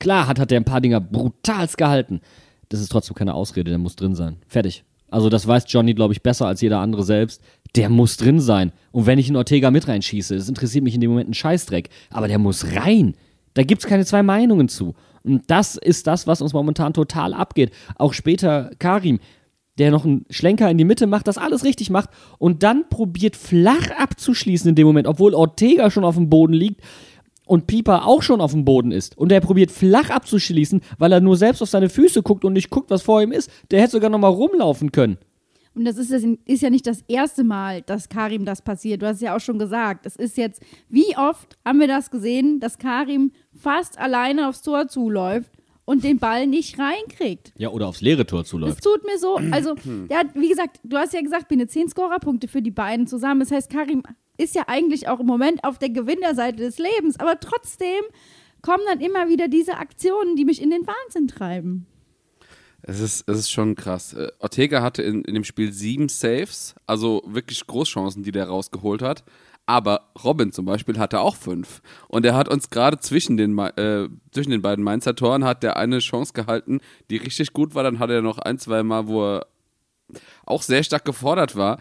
Klar hat, hat er ein paar Dinger brutalst gehalten. Das ist trotzdem keine Ausrede, der muss drin sein. Fertig. Also, das weiß Johnny, glaube ich, besser als jeder andere selbst. Der muss drin sein. Und wenn ich einen Ortega mit reinschieße, das interessiert mich in dem Moment einen Scheißdreck. Aber der muss rein. Da gibt es keine zwei Meinungen zu. Und das ist das, was uns momentan total abgeht. Auch später Karim, der noch einen Schlenker in die Mitte macht, das alles richtig macht und dann probiert flach abzuschließen in dem Moment, obwohl Ortega schon auf dem Boden liegt und Pieper auch schon auf dem Boden ist. Und er probiert flach abzuschließen, weil er nur selbst auf seine Füße guckt und nicht guckt, was vor ihm ist. Der hätte sogar noch mal rumlaufen können. Und das ist, das ist ja nicht das erste Mal, dass Karim das passiert. Du hast es ja auch schon gesagt. Es ist jetzt, wie oft haben wir das gesehen, dass Karim fast alleine aufs Tor zuläuft und den Ball nicht reinkriegt. Ja, oder aufs leere Tor Das zuläuft. tut mir so, also, der hat, wie gesagt, du hast ja gesagt, Biene, 10 Scorerpunkte für die beiden zusammen. Das heißt, Karim ist ja eigentlich auch im Moment auf der Gewinnerseite des Lebens, aber trotzdem kommen dann immer wieder diese Aktionen, die mich in den Wahnsinn treiben. Es ist, es ist schon krass. Äh, Ortega hatte in, in dem Spiel sieben Saves, also wirklich Großchancen, die der rausgeholt hat. Aber Robin zum Beispiel hatte auch fünf. Und er hat uns gerade zwischen den, äh, zwischen den beiden Mainzer Toren hat der eine Chance gehalten, die richtig gut war. Dann hatte er noch ein, zwei Mal, wo er auch sehr stark gefordert war.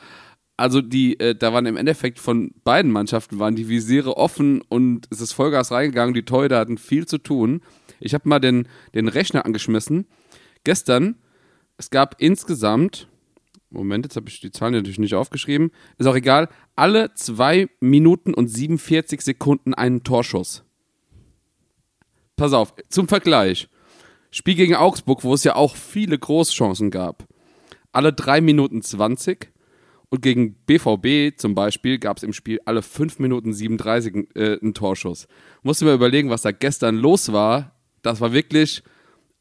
Also die, äh, da waren im Endeffekt von beiden Mannschaften waren die Visiere offen und es ist Vollgas reingegangen. Die Torhüter hatten viel zu tun. Ich habe mal den, den Rechner angeschmissen. Gestern, es gab insgesamt, Moment, jetzt habe ich die Zahlen natürlich nicht aufgeschrieben, ist auch egal, alle zwei Minuten und 47 Sekunden einen Torschuss. Pass auf, zum Vergleich. Spiel gegen Augsburg, wo es ja auch viele Großchancen gab. Alle drei Minuten 20. Und gegen BVB zum Beispiel gab es im Spiel alle 5 Minuten 37 äh, einen Torschuss. Musste mir überlegen, was da gestern los war. Das war wirklich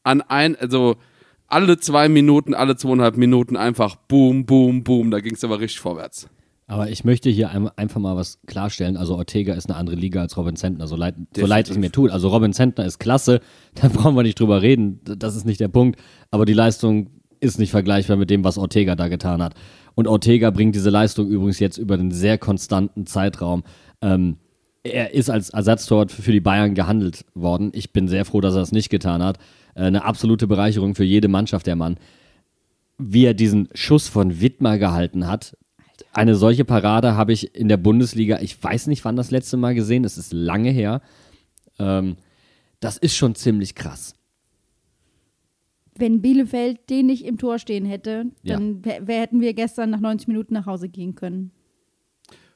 an ein, also alle zwei Minuten, alle zweieinhalb Minuten einfach boom, boom, boom. Da ging es aber richtig vorwärts. Aber ich möchte hier ein, einfach mal was klarstellen. Also Ortega ist eine andere Liga als Robin Zentner, so leid, so leid es mir tut. Also Robin Zentner ist klasse, da brauchen wir nicht drüber reden, das ist nicht der Punkt. Aber die Leistung ist nicht vergleichbar mit dem, was Ortega da getan hat. Und Ortega bringt diese Leistung übrigens jetzt über einen sehr konstanten Zeitraum. Ähm, er ist als Ersatztorwart für die Bayern gehandelt worden. Ich bin sehr froh, dass er es nicht getan hat. Äh, eine absolute Bereicherung für jede Mannschaft, der Mann. Wie er diesen Schuss von Wittmer gehalten hat, eine solche Parade habe ich in der Bundesliga, ich weiß nicht, wann das letzte Mal gesehen, es ist lange her. Ähm, das ist schon ziemlich krass. Wenn Bielefeld den nicht im Tor stehen hätte, dann wär, hätten wir gestern nach 90 Minuten nach Hause gehen können.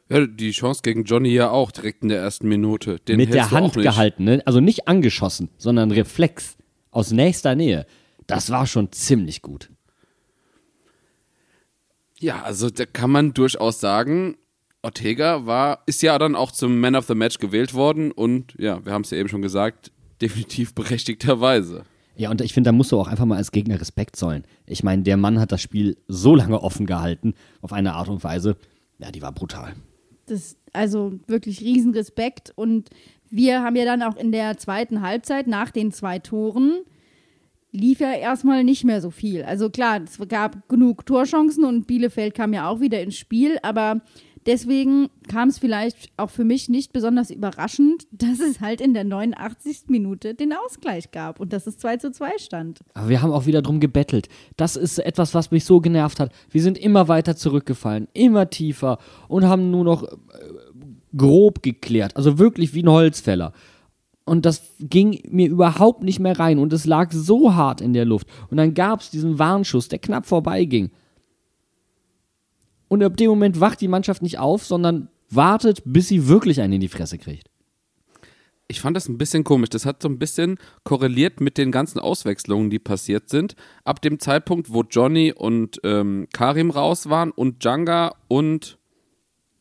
Ja, die Chance gegen Johnny ja auch direkt in der ersten Minute. Den Mit der Hand gehalten, ne? also nicht angeschossen, sondern Reflex aus nächster Nähe. Das war schon ziemlich gut. Ja, also da kann man durchaus sagen, Ortega war, ist ja dann auch zum Man of the Match gewählt worden und ja, wir haben es ja eben schon gesagt, definitiv berechtigterweise. Ja, und ich finde, da musst du auch einfach mal als Gegner Respekt zollen. Ich meine, der Mann hat das Spiel so lange offen gehalten, auf eine Art und Weise, ja, die war brutal. Das, also wirklich Riesenrespekt. Und wir haben ja dann auch in der zweiten Halbzeit nach den zwei Toren lief ja erstmal nicht mehr so viel. Also klar, es gab genug Torchancen und Bielefeld kam ja auch wieder ins Spiel, aber deswegen kam es vielleicht auch für mich nicht besonders überraschend, dass es halt in der 89. Minute den Ausgleich gab und dass es 2 zu 2 stand. Aber wir haben auch wieder drum gebettelt. Das ist etwas, was mich so genervt hat. Wir sind immer weiter zurückgefallen, immer tiefer und haben nur noch äh, grob geklärt. Also wirklich wie ein Holzfäller. Und das ging mir überhaupt nicht mehr rein und es lag so hart in der Luft. Und dann gab es diesen Warnschuss, der knapp vorbeiging. Und ab dem Moment wacht die Mannschaft nicht auf, sondern wartet, bis sie wirklich einen in die Fresse kriegt. ich fand das ein bisschen komisch. Das hat so ein bisschen korreliert mit den ganzen Auswechslungen, die passiert sind. Ab dem Zeitpunkt, wo Johnny und ähm, Karim raus waren und Janga und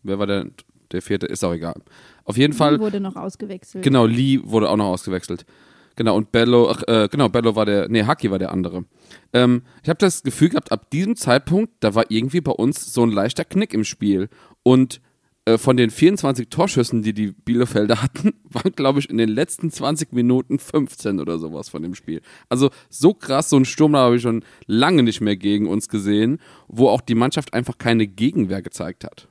wer war der, der vierte? Ist auch egal. Auf jeden Fall. Die wurde noch ausgewechselt. Genau, Lee wurde auch noch ausgewechselt. Genau, und Bello, ach, äh, genau, Bello war der, nee, Haki war der andere. Ähm, ich habe das Gefühl gehabt, ab diesem Zeitpunkt, da war irgendwie bei uns so ein leichter Knick im Spiel. Und äh, von den 24 Torschüssen, die die Bielefelder hatten, waren, glaube ich, in den letzten 20 Minuten 15 oder sowas von dem Spiel. Also so krass, so ein Sturm habe ich schon lange nicht mehr gegen uns gesehen, wo auch die Mannschaft einfach keine Gegenwehr gezeigt hat.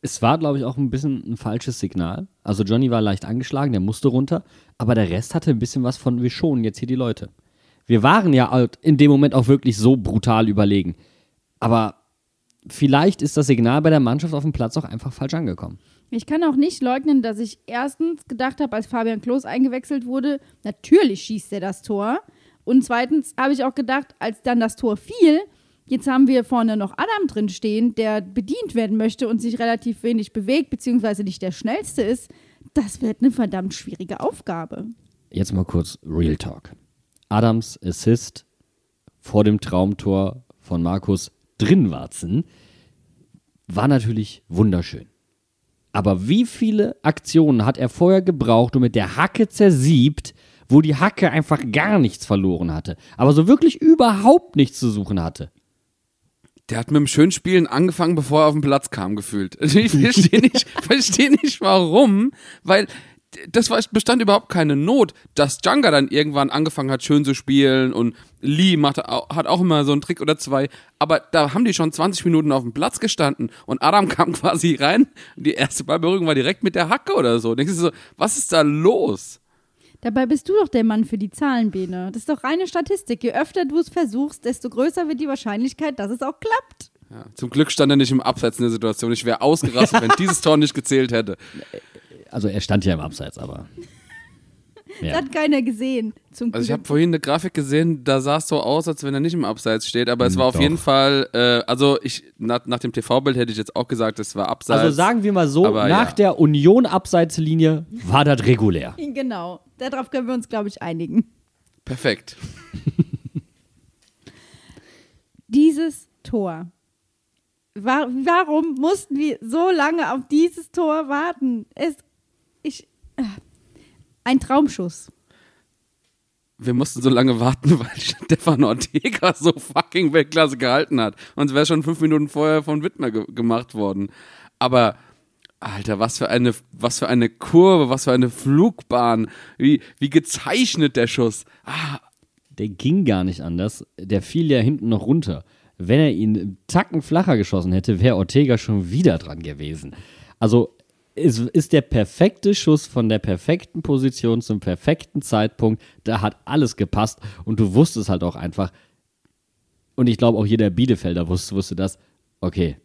Es war, glaube ich, auch ein bisschen ein falsches Signal. Also Johnny war leicht angeschlagen, der musste runter, aber der Rest hatte ein bisschen was von, wir schonen jetzt hier die Leute. Wir waren ja halt in dem Moment auch wirklich so brutal überlegen. Aber vielleicht ist das Signal bei der Mannschaft auf dem Platz auch einfach falsch angekommen. Ich kann auch nicht leugnen, dass ich erstens gedacht habe, als Fabian Klos eingewechselt wurde, natürlich schießt er das Tor. Und zweitens habe ich auch gedacht, als dann das Tor fiel, jetzt haben wir vorne noch Adam drin stehen, der bedient werden möchte und sich relativ wenig bewegt, beziehungsweise nicht der schnellste ist. Das wird eine verdammt schwierige Aufgabe. Jetzt mal kurz Real Talk. Adams Assist vor dem Traumtor von Markus Drinwarzen war natürlich wunderschön. Aber wie viele Aktionen hat er vorher gebraucht und mit der Hacke zersiebt, wo die Hacke einfach gar nichts verloren hatte, aber so wirklich überhaupt nichts zu suchen hatte? Der hat mit dem Schönspielen angefangen, bevor er auf den Platz kam, gefühlt. Ich verstehe nicht, versteh nicht warum, weil das war, bestand überhaupt keine Not, dass Janga dann irgendwann angefangen hat, schön zu spielen und Lee machte, au- hat auch immer so einen Trick oder zwei, aber da haben die schon 20 Minuten auf dem Platz gestanden und Adam kam quasi rein, die erste Ballberührung war direkt mit der Hacke oder so. Denkst du so, was ist da los? Dabei bist du doch der Mann für die Zahlen, Bene. Das ist doch reine Statistik. Je öfter du es versuchst, desto größer wird die Wahrscheinlichkeit, dass es auch klappt. Ja, zum Glück stand er nicht im Abseits in der Situation. Ich wäre ausgerastet, wenn dieses Tor nicht gezählt hätte. Also er stand ja im Abseits, aber. Das Ja. hat keiner gesehen. Zum Also ich habe vorhin eine Grafik gesehen, da sah es so aus, als wenn er nicht im Abseits steht, aber es war auf Doch. jeden Fall, äh, also ich nach, nach dem TV-Bild hätte ich jetzt auch gesagt, es war Abseits. Also sagen wir mal so, Aber nach ja. der Union-Abseitslinie war das regulär. Genau. Darauf können wir uns, glaube ich, einigen. Perfekt. Dieses Tor. Wa warum mussten wir so lange auf dieses Tor warten? Es, ich, äh, ein Traumschuss. Wir mussten so lange warten, weil Stefan Ortega so fucking Weltklasse gehalten hat. Und es wäre schon fünf Minuten vorher von Wittmer ge gemacht worden. Aber, Alter, was für eine, was für eine Kurve, was für eine Flugbahn. Wie, wie gezeichnet der Schuss. Ah, Der ging gar nicht anders. Der fiel ja hinten noch runter. Wenn er ihn Tacken flacher geschossen hätte, wäre Ortega schon wieder dran gewesen. Also es ist der perfekte Schuss von der perfekten Position zum perfekten Zeitpunkt. Da hat alles gepasst und du wusstest halt auch einfach, und ich glaube auch jeder Bielefelder wusste, wusste das, okay,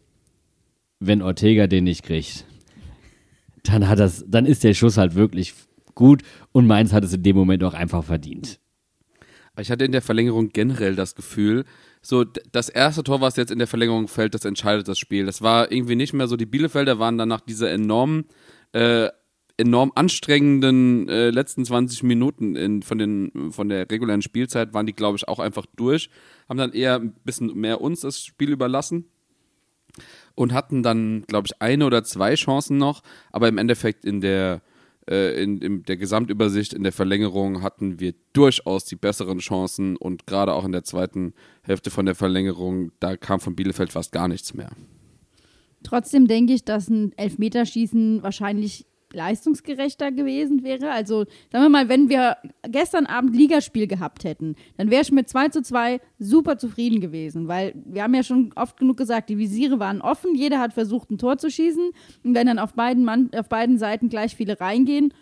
wenn Ortega den nicht kriegt, dann hat das, dann ist der Schuss halt wirklich gut und Mainz hat es in dem Moment auch einfach verdient. Ich hatte in der Verlängerung generell das Gefühl, so das erste Tor, was jetzt in der Verlängerung fällt, das entscheidet das Spiel. Das war irgendwie nicht mehr so. Die Bielefelder waren dann nach dieser enormen, äh, enorm anstrengenden äh, letzten 20 Minuten in, von, den, von der regulären Spielzeit, waren die, glaube ich, auch einfach durch. Haben dann eher ein bisschen mehr uns das Spiel überlassen und hatten dann, glaube ich, eine oder zwei Chancen noch, aber im Endeffekt in der, äh, in, in der Gesamtübersicht, in der Verlängerung hatten wir durchaus die besseren Chancen und gerade auch in der zweiten Hälfte von der Verlängerung, da kam von Bielefeld fast gar nichts mehr. Trotzdem denke ich, dass ein Elfmeterschießen wahrscheinlich leistungsgerechter gewesen wäre. Also, sagen wir mal, wenn wir gestern Abend Ligaspiel gehabt hätten, dann wäre ich mit 2 zu 2 super zufrieden gewesen, weil wir haben ja schon oft genug gesagt, die Visiere waren offen, jeder hat versucht, ein Tor zu schießen und wenn dann auf beiden, Mann, auf beiden Seiten gleich viele reingehen,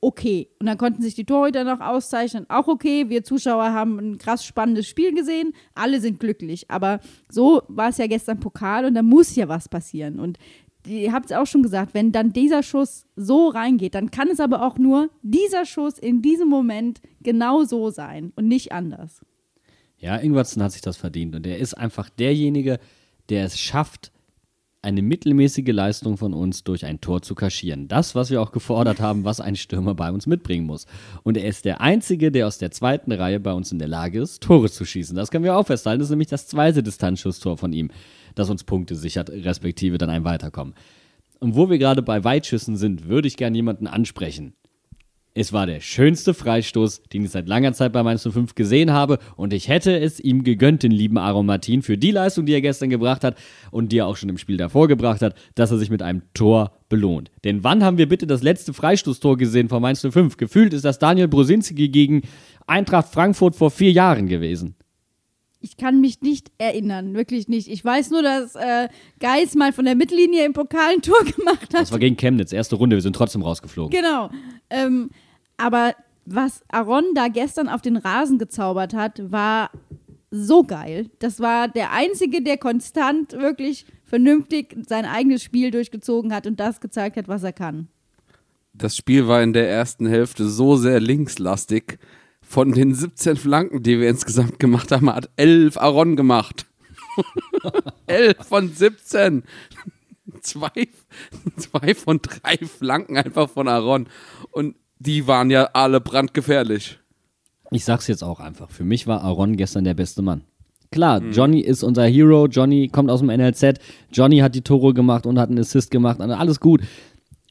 okay. Und dann konnten sich die Torhüter noch auszeichnen, auch okay. Wir Zuschauer haben ein krass spannendes Spiel gesehen, alle sind glücklich. Aber so war es ja gestern Pokal und da muss ja was passieren. Und ihr habt es auch schon gesagt, wenn dann dieser Schuss so reingeht, dann kann es aber auch nur dieser Schuss in diesem Moment genau so sein und nicht anders. Ja, Ingwertsen hat sich das verdient und er ist einfach derjenige, der es schafft, eine mittelmäßige Leistung von uns durch ein Tor zu kaschieren. Das, was wir auch gefordert haben, was ein Stürmer bei uns mitbringen muss. Und er ist der Einzige, der aus der zweiten Reihe bei uns in der Lage ist, Tore zu schießen. Das können wir auch festhalten. Das ist nämlich das zweite Distanzschusstor von ihm, das uns Punkte sichert, respektive dann ein Weiterkommen. Und wo wir gerade bei Weitschüssen sind, würde ich gerne jemanden ansprechen. Es war der schönste Freistoß, den ich seit langer Zeit bei Mainz 05 gesehen habe und ich hätte es ihm gegönnt, den lieben Aaron Martin, für die Leistung, die er gestern gebracht hat und die er auch schon im Spiel davor gebracht hat, dass er sich mit einem Tor belohnt. Denn wann haben wir bitte das letzte Freistoßtor gesehen von Mainz 05? Gefühlt ist das Daniel Brosinski gegen Eintracht Frankfurt vor vier Jahren gewesen. Ich kann mich nicht erinnern, wirklich nicht. Ich weiß nur, dass äh, Geis mal von der Mittellinie im Pokal ein Tor gemacht hat. Das war gegen Chemnitz, erste Runde, wir sind trotzdem rausgeflogen. Genau. Ähm, aber was Aaron da gestern auf den Rasen gezaubert hat, war so geil. Das war der Einzige, der konstant wirklich vernünftig sein eigenes Spiel durchgezogen hat und das gezeigt hat, was er kann. Das Spiel war in der ersten Hälfte so sehr linkslastig. Von den 17 Flanken, die wir insgesamt gemacht haben, hat 11 Aaron gemacht. 11 von 17. Zwei, zwei von drei Flanken einfach von Aaron. Und die waren ja alle brandgefährlich. Ich sag's jetzt auch einfach. Für mich war Aaron gestern der beste Mann. Klar, Johnny ist unser Hero. Johnny kommt aus dem NLZ. Johnny hat die Tore gemacht und hat einen Assist gemacht. Also Alles gut.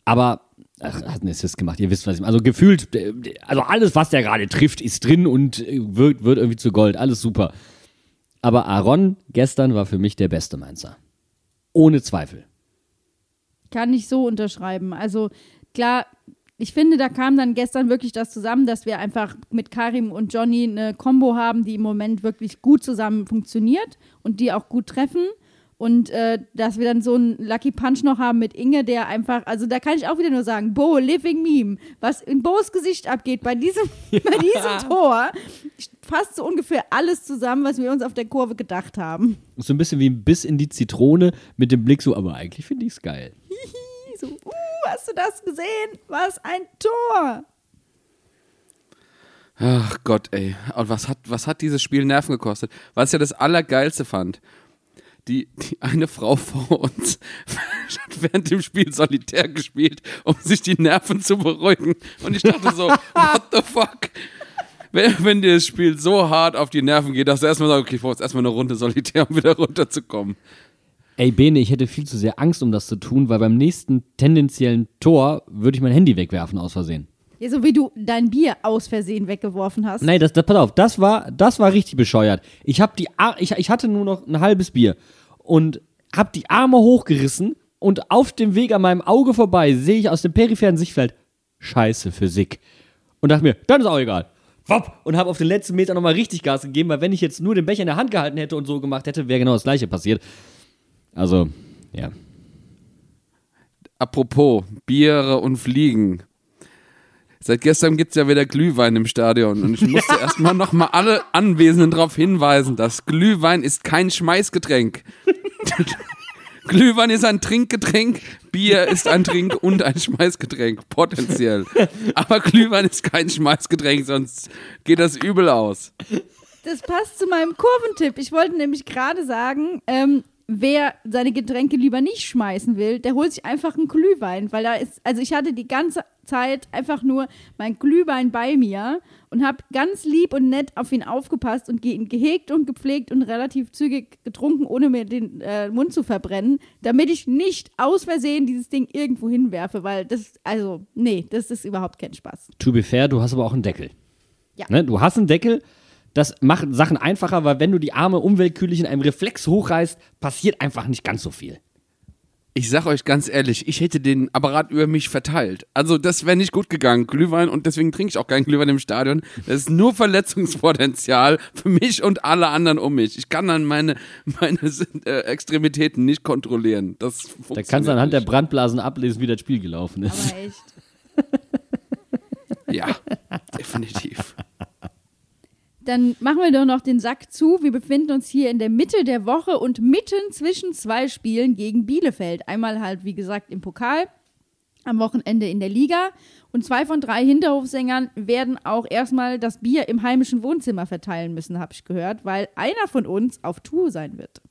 Aber, ach, hat einen Assist gemacht. Ihr wisst, was ich meine. Also gefühlt, äh, also alles, was der gerade trifft, ist drin und äh, wird, wird irgendwie zu Gold. Alles super. Aber Aaron gestern war für mich der beste Mainzer. Ohne Zweifel. Kann ich so unterschreiben. Also klar, ich finde, da kam dann gestern wirklich das zusammen, dass wir einfach mit Karim und Johnny eine Combo haben, die im Moment wirklich gut zusammen funktioniert und die auch gut treffen. Und äh, dass wir dann so einen Lucky Punch noch haben mit Inge, der einfach, also da kann ich auch wieder nur sagen, Bo, Living Meme, was in Bo's Gesicht abgeht bei diesem, bei diesem Tor, fasst so ungefähr alles zusammen, was wir uns auf der Kurve gedacht haben. So ein bisschen wie ein Biss in die Zitrone mit dem Blick so, aber eigentlich finde ich's geil. So, uh, hast du das gesehen? Was ein Tor! Ach Gott, ey. Und was hat, was hat dieses Spiel Nerven gekostet? Was ich ja das Allergeilste fand. Die, die eine Frau vor uns hat während dem Spiel solitär gespielt, um sich die Nerven zu beruhigen. Und ich dachte so, what the fuck? Wenn, wenn dir das Spiel so hart auf die Nerven geht, dass du erstmal sagst, okay, ich brauche jetzt erstmal eine Runde solitär, um wieder runterzukommen. Ey, Bene, ich hätte viel zu sehr Angst, um das zu tun, weil beim nächsten tendenziellen Tor würde ich mein Handy wegwerfen aus Versehen. Ja, so wie du dein Bier aus Versehen weggeworfen hast. Nein, das, das, pass auf, das war, das war richtig bescheuert. Ich hab die, Ar ich, ich hatte nur noch ein halbes Bier und hab die Arme hochgerissen und auf dem Weg an meinem Auge vorbei sehe ich aus dem peripheren Sichtfeld Scheiße Physik und dachte mir, dann ist auch egal. Wopp, und habe auf den letzten Meter nochmal richtig Gas gegeben, weil wenn ich jetzt nur den Becher in der Hand gehalten hätte und so gemacht hätte, wäre genau das gleiche passiert. Also, ja. Apropos Biere und Fliegen. Seit gestern gibt's ja wieder Glühwein im Stadion und ich musste erstmal nochmal alle Anwesenden darauf hinweisen, dass Glühwein ist kein Schmeißgetränk. Glühwein ist ein Trinkgetränk, Bier ist ein Trink- und ein Schmeißgetränk, potenziell. Aber Glühwein ist kein Schmeißgetränk, sonst geht das übel aus. Das passt zu meinem Kurventipp. Ich wollte nämlich gerade sagen, ähm, wer seine Getränke lieber nicht schmeißen will, der holt sich einfach einen Glühwein, weil da ist, also ich hatte die ganze Zeit einfach nur mein Glühwein bei mir und habe ganz lieb und nett auf ihn aufgepasst und ihn gehegt und gepflegt und relativ zügig getrunken, ohne mir den äh, Mund zu verbrennen, damit ich nicht aus Versehen dieses Ding irgendwo hinwerfe, weil das, also, nee, das ist überhaupt kein Spaß. To be fair, du hast aber auch einen Deckel. Ja. Ne? Du hast einen Deckel, das macht Sachen einfacher, weil wenn du die Arme unwillkürlich in einem Reflex hochreißt, passiert einfach nicht ganz so viel. Ich sag euch ganz ehrlich, ich hätte den Apparat über mich verteilt. Also das wäre nicht gut gegangen, Glühwein, und deswegen trinke ich auch keinen Glühwein im Stadion. Das ist nur Verletzungspotenzial für mich und alle anderen um mich. Ich kann dann meine, meine äh, Extremitäten nicht kontrollieren. Das Da kannst du anhand der nicht. Brandblasen ablesen, wie das Spiel gelaufen ist. Aber echt. Ja, definitiv. Dann machen wir doch noch den Sack zu. Wir befinden uns hier in der Mitte der Woche und mitten zwischen zwei Spielen gegen Bielefeld. Einmal halt, wie gesagt, im Pokal, am Wochenende in der Liga. Und zwei von drei Hinterhofsängern werden auch erstmal das Bier im heimischen Wohnzimmer verteilen müssen, habe ich gehört, weil einer von uns auf Tour sein wird.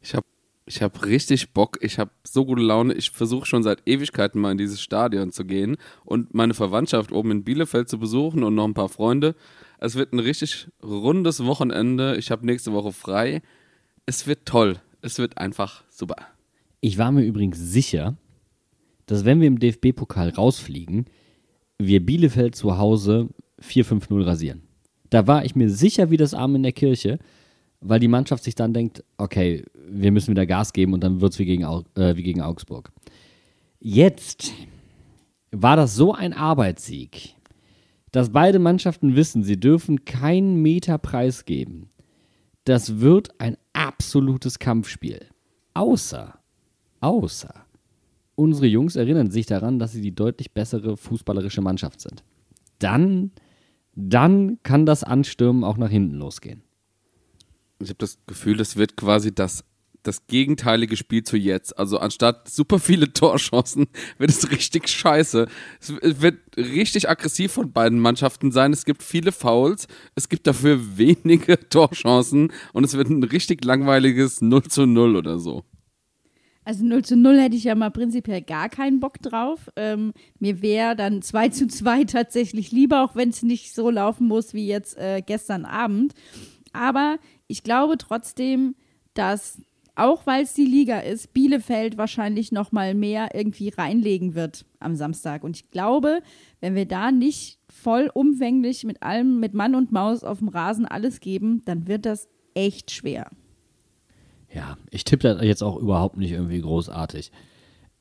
Ich habe Ich habe richtig Bock, ich habe so gute Laune. Ich versuche schon seit Ewigkeiten mal in dieses Stadion zu gehen und meine Verwandtschaft oben in Bielefeld zu besuchen und noch ein paar Freunde. Es wird ein richtig rundes Wochenende. Ich habe nächste Woche frei. Es wird toll. Es wird einfach super. Ich war mir übrigens sicher, dass wenn wir im DFB-Pokal rausfliegen, wir Bielefeld zu Hause 4-5-0 rasieren. Da war ich mir sicher wie das Arm in der Kirche, weil die Mannschaft sich dann denkt, okay, wir müssen wieder Gas geben und dann wird es wie, gegen äh, wie gegen Augsburg. Jetzt war das so ein Arbeitssieg, dass beide Mannschaften wissen, sie dürfen keinen Meter preisgeben. Das wird ein absolutes Kampfspiel. Außer, außer, unsere Jungs erinnern sich daran, dass sie die deutlich bessere fußballerische Mannschaft sind. Dann, dann kann das Anstürmen auch nach hinten losgehen. Ich habe das Gefühl, es wird quasi das, das gegenteilige Spiel zu jetzt. Also anstatt super viele Torchancen wird es richtig scheiße. Es wird richtig aggressiv von beiden Mannschaften sein. Es gibt viele Fouls, es gibt dafür wenige Torchancen und es wird ein richtig langweiliges 0 zu 0 oder so. Also 0 zu 0 hätte ich ja mal prinzipiell gar keinen Bock drauf. Ähm, mir wäre dann 2 zu 2 tatsächlich lieber, auch wenn es nicht so laufen muss wie jetzt äh, gestern Abend. Aber ich glaube trotzdem, dass auch weil es die Liga ist, Bielefeld wahrscheinlich noch mal mehr irgendwie reinlegen wird am Samstag. Und ich glaube, wenn wir da nicht vollumfänglich mit allem, mit Mann und Maus auf dem Rasen alles geben, dann wird das echt schwer. Ja, ich tippe da jetzt auch überhaupt nicht irgendwie großartig.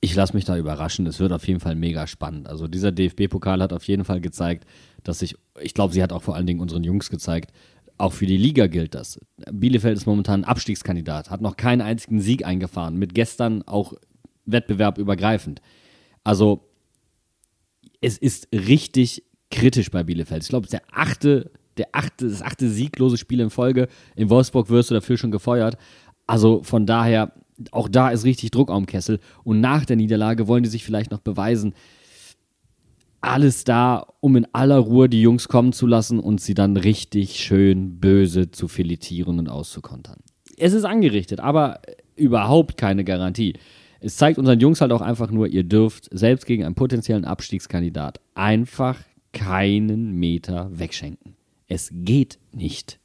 Ich lasse mich da überraschen. Es wird auf jeden Fall mega spannend. Also dieser DFB-Pokal hat auf jeden Fall gezeigt, dass sich, ich glaube, sie hat auch vor allen Dingen unseren Jungs gezeigt, auch für die Liga gilt das. Bielefeld ist momentan Abstiegskandidat, hat noch keinen einzigen Sieg eingefahren, mit gestern auch wettbewerbübergreifend. Also es ist richtig kritisch bei Bielefeld. Ich glaube, es ist der achte, der achte, das achte sieglose Spiel in Folge. In Wolfsburg wirst du dafür schon gefeuert. Also von daher, auch da ist richtig Druck am Kessel. Und nach der Niederlage wollen die sich vielleicht noch beweisen. Alles da, um in aller Ruhe die Jungs kommen zu lassen und sie dann richtig schön böse zu filetieren und auszukontern. Es ist angerichtet, aber überhaupt keine Garantie. Es zeigt unseren Jungs halt auch einfach nur, ihr dürft selbst gegen einen potenziellen Abstiegskandidat einfach keinen Meter wegschenken. Es geht nicht.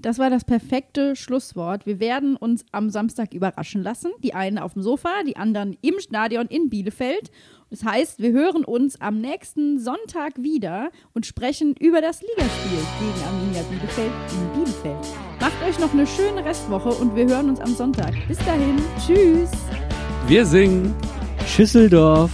Das war das perfekte Schlusswort. Wir werden uns am Samstag überraschen lassen. Die einen auf dem Sofa, die anderen im Stadion in Bielefeld. Das heißt, wir hören uns am nächsten Sonntag wieder und sprechen über das Ligaspiel gegen Arminia Bielefeld in Bielefeld. Macht euch noch eine schöne Restwoche und wir hören uns am Sonntag. Bis dahin. Tschüss. Wir singen. Schüsseldorf.